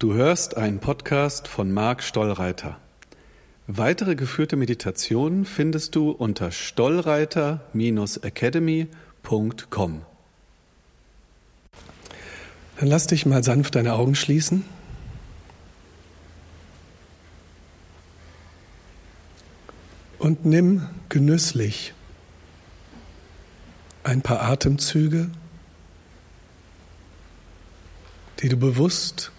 Du hörst einen Podcast von Marc Stollreiter. Weitere geführte Meditationen findest du unter stollreiter-academy.com. Dann lass dich mal sanft deine Augen schließen. Und nimm genüsslich ein paar Atemzüge, die du bewusst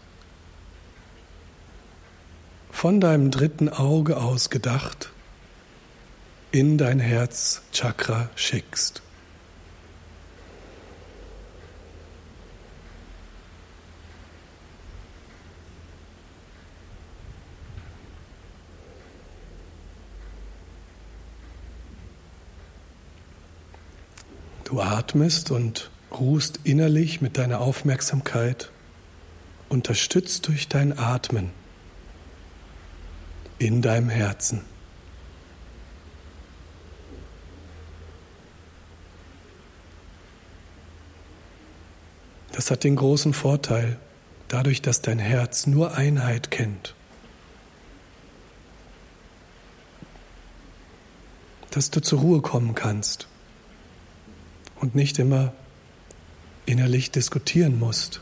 von deinem dritten Auge aus gedacht in dein Herzchakra schickst. Du atmest und ruhst innerlich mit deiner Aufmerksamkeit, unterstützt durch dein Atmen in deinem Herzen. Das hat den großen Vorteil, dadurch, dass dein Herz nur Einheit kennt, dass du zur Ruhe kommen kannst und nicht immer innerlich diskutieren musst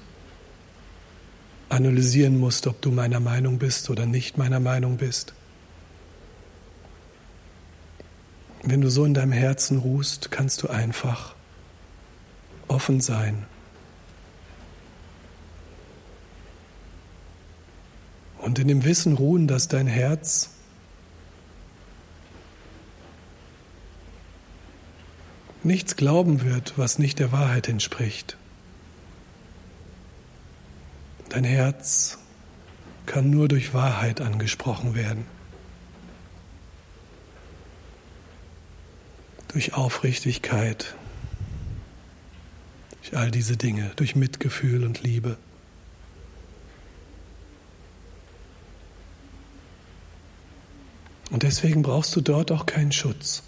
analysieren musst, ob du meiner Meinung bist oder nicht meiner Meinung bist. Wenn du so in deinem Herzen ruhst, kannst du einfach offen sein. Und in dem Wissen ruhen, dass dein Herz nichts glauben wird, was nicht der Wahrheit entspricht. Dein Herz kann nur durch Wahrheit angesprochen werden. Durch Aufrichtigkeit, durch all diese Dinge, durch Mitgefühl und Liebe. Und deswegen brauchst du dort auch keinen Schutz.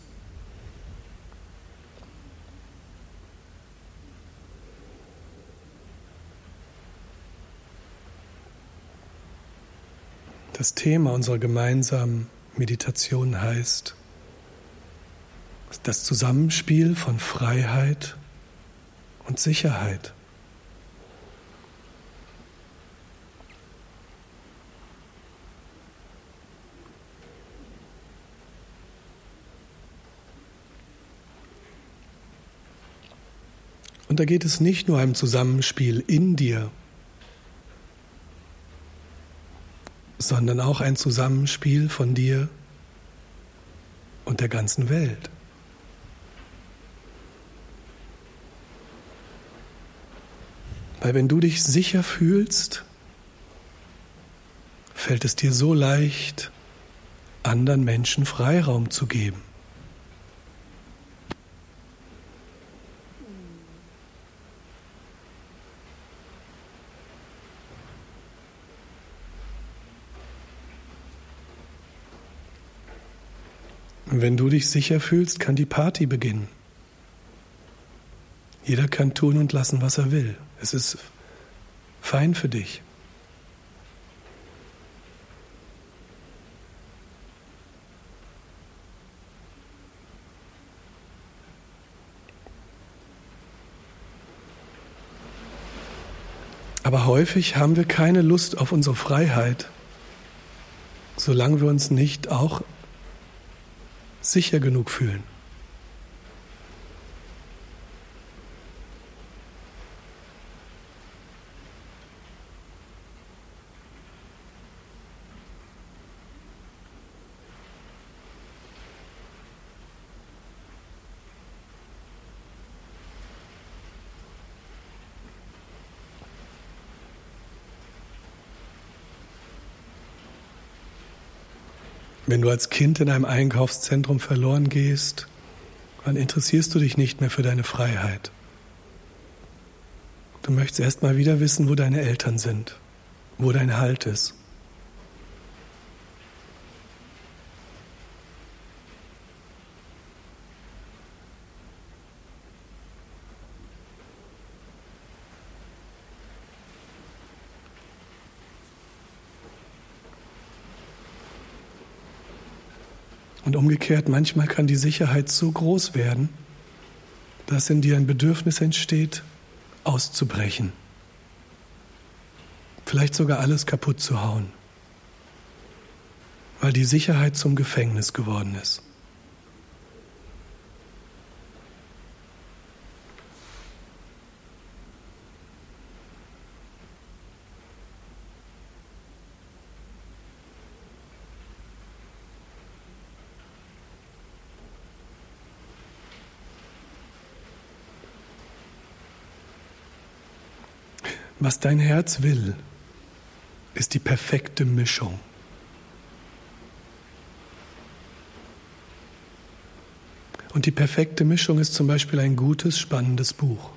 Das Thema unserer gemeinsamen Meditation heißt das Zusammenspiel von Freiheit und Sicherheit. Und da geht es nicht nur um Zusammenspiel in dir sondern auch ein Zusammenspiel von dir und der ganzen Welt. Weil wenn du dich sicher fühlst, fällt es dir so leicht, anderen Menschen Freiraum zu geben. Wenn du dich sicher fühlst, kann die Party beginnen. Jeder kann tun und lassen, was er will. Es ist fein für dich. Aber häufig haben wir keine Lust auf unsere Freiheit, solange wir uns nicht auch sicher genug fühlen. Wenn du als Kind in einem Einkaufszentrum verloren gehst, dann interessierst du dich nicht mehr für deine Freiheit. Du möchtest erst mal wieder wissen, wo deine Eltern sind, wo dein Halt ist. Und umgekehrt, manchmal kann die Sicherheit so groß werden, dass in dir ein Bedürfnis entsteht, auszubrechen. Vielleicht sogar alles kaputt zu hauen, weil die Sicherheit zum Gefängnis geworden ist. Was dein Herz will, ist die perfekte Mischung. Und die perfekte Mischung ist zum Beispiel ein gutes, spannendes Buch.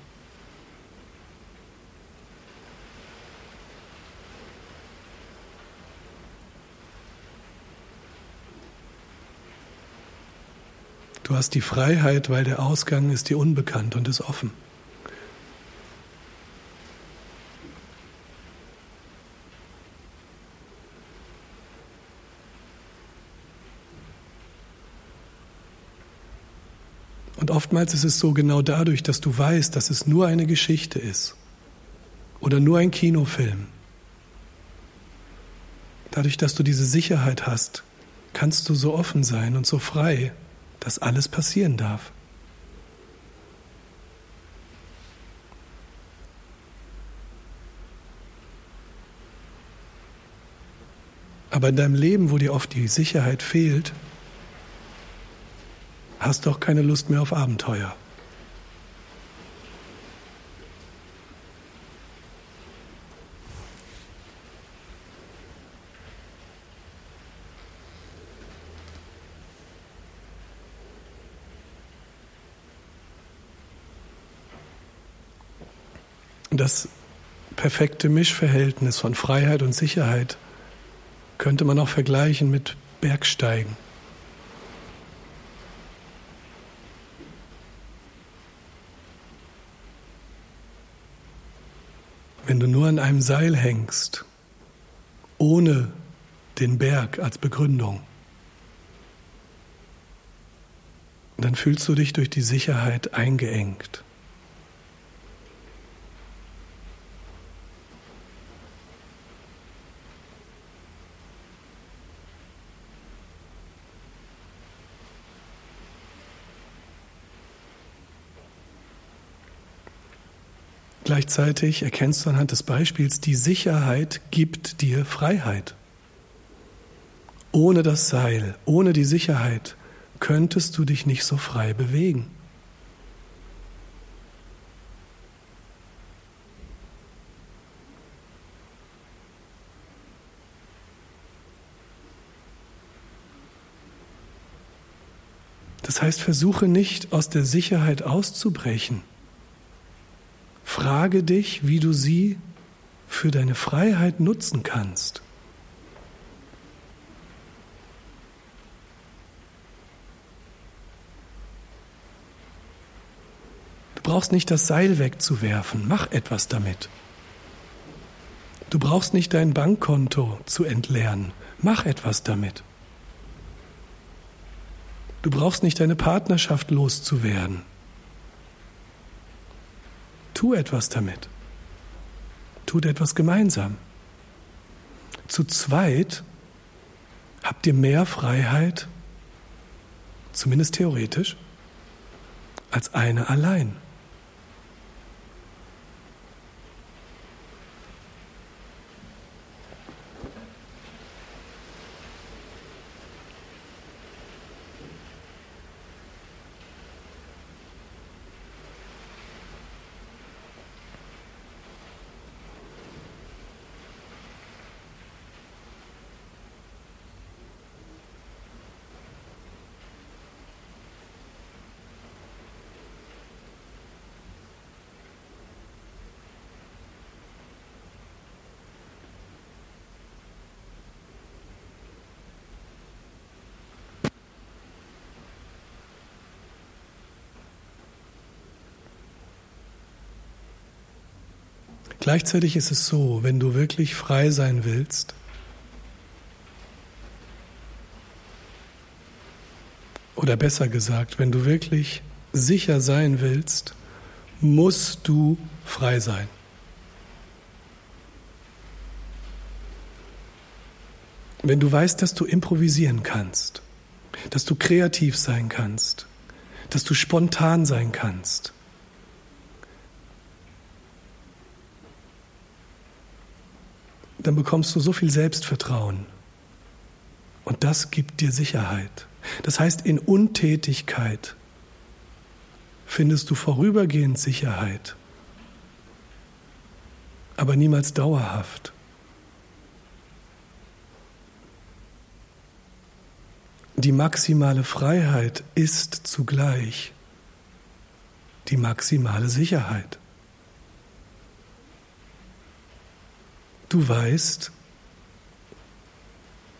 Du hast die Freiheit, weil der Ausgang ist dir unbekannt und ist offen. Und oftmals ist es so genau dadurch, dass du weißt, dass es nur eine Geschichte ist oder nur ein Kinofilm. Dadurch, dass du diese Sicherheit hast, kannst du so offen sein und so frei, dass alles passieren darf. Aber in deinem Leben, wo dir oft die Sicherheit fehlt, hast doch keine Lust mehr auf Abenteuer. Das perfekte Mischverhältnis von Freiheit und Sicherheit könnte man auch vergleichen mit Bergsteigen. Wenn du nur an einem Seil hängst, ohne den Berg als Begründung, dann fühlst du dich durch die Sicherheit eingeengt. Gleichzeitig erkennst du anhand des Beispiels, die Sicherheit gibt dir Freiheit. Ohne das Seil, ohne die Sicherheit könntest du dich nicht so frei bewegen. Das heißt, versuche nicht aus der Sicherheit auszubrechen. Frage dich, wie du sie für deine Freiheit nutzen kannst. Du brauchst nicht das Seil wegzuwerfen, mach etwas damit. Du brauchst nicht dein Bankkonto zu entleeren, mach etwas damit. Du brauchst nicht deine Partnerschaft loszuwerden, Tu etwas damit. Tut etwas gemeinsam. Zu zweit habt ihr mehr Freiheit, zumindest theoretisch, als eine allein. Gleichzeitig ist es so, wenn du wirklich frei sein willst, Oder besser gesagt, wenn du wirklich sicher sein willst, musst du frei sein. Wenn du weißt, dass du improvisieren kannst, dass du kreativ sein kannst, dass du spontan sein kannst, dann bekommst du so viel Selbstvertrauen. Und das gibt dir Sicherheit. Das heißt, in Untätigkeit findest du vorübergehend Sicherheit, aber niemals dauerhaft. Die maximale Freiheit ist zugleich die maximale Sicherheit. Du weißt,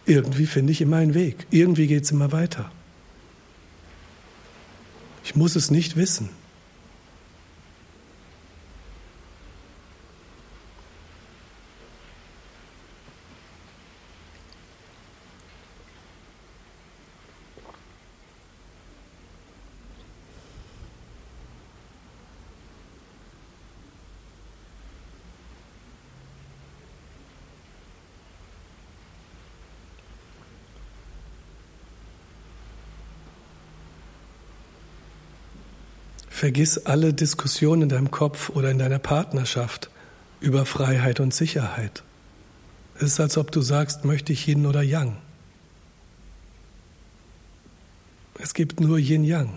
irgendwie finde ich immer einen Weg, irgendwie geht es immer weiter. Ich muss es nicht wissen. Vergiss alle Diskussionen in deinem Kopf oder in deiner Partnerschaft über Freiheit und Sicherheit. Es ist, als ob du sagst, möchte ich Yin oder Yang. Es gibt nur Yin-Yang.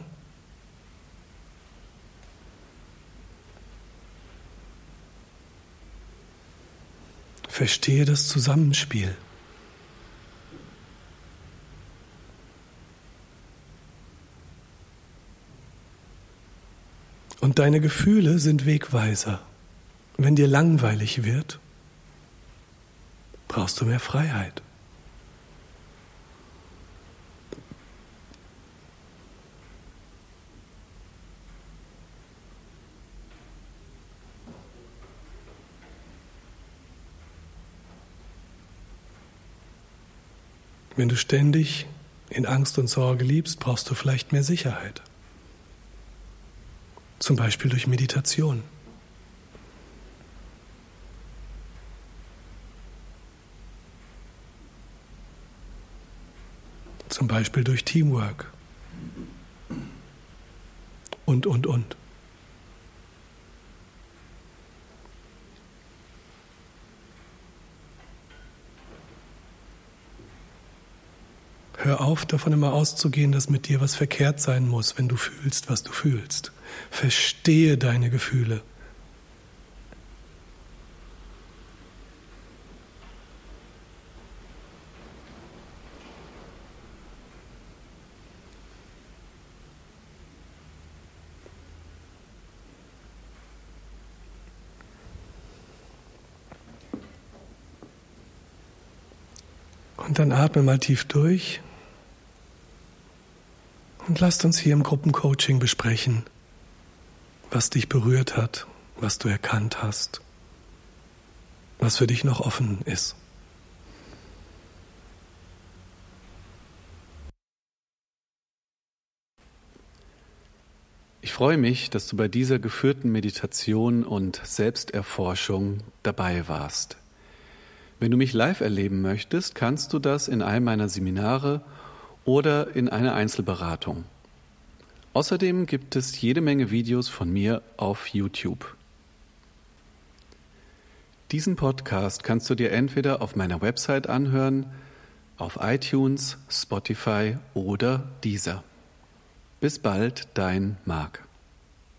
Verstehe das Zusammenspiel. Und deine Gefühle sind Wegweiser. Wenn dir langweilig wird, brauchst du mehr Freiheit. Wenn du ständig in Angst und Sorge liebst, brauchst du vielleicht mehr Sicherheit. Zum Beispiel durch Meditation. Zum Beispiel durch Teamwork. Und, und, und. Hör auf, davon immer auszugehen, dass mit dir was verkehrt sein muss, wenn du fühlst, was du fühlst. Verstehe deine Gefühle. Und dann atme mal tief durch. Und lasst uns hier im Gruppencoaching besprechen, was dich berührt hat, was du erkannt hast, was für dich noch offen ist. Ich freue mich, dass du bei dieser geführten Meditation und Selbsterforschung dabei warst. Wenn du mich live erleben möchtest, kannst du das in einem meiner Seminare oder in einer Einzelberatung. Außerdem gibt es jede Menge Videos von mir auf YouTube. Diesen Podcast kannst du dir entweder auf meiner Website anhören, auf iTunes, Spotify oder Deezer. Bis bald, dein Marc.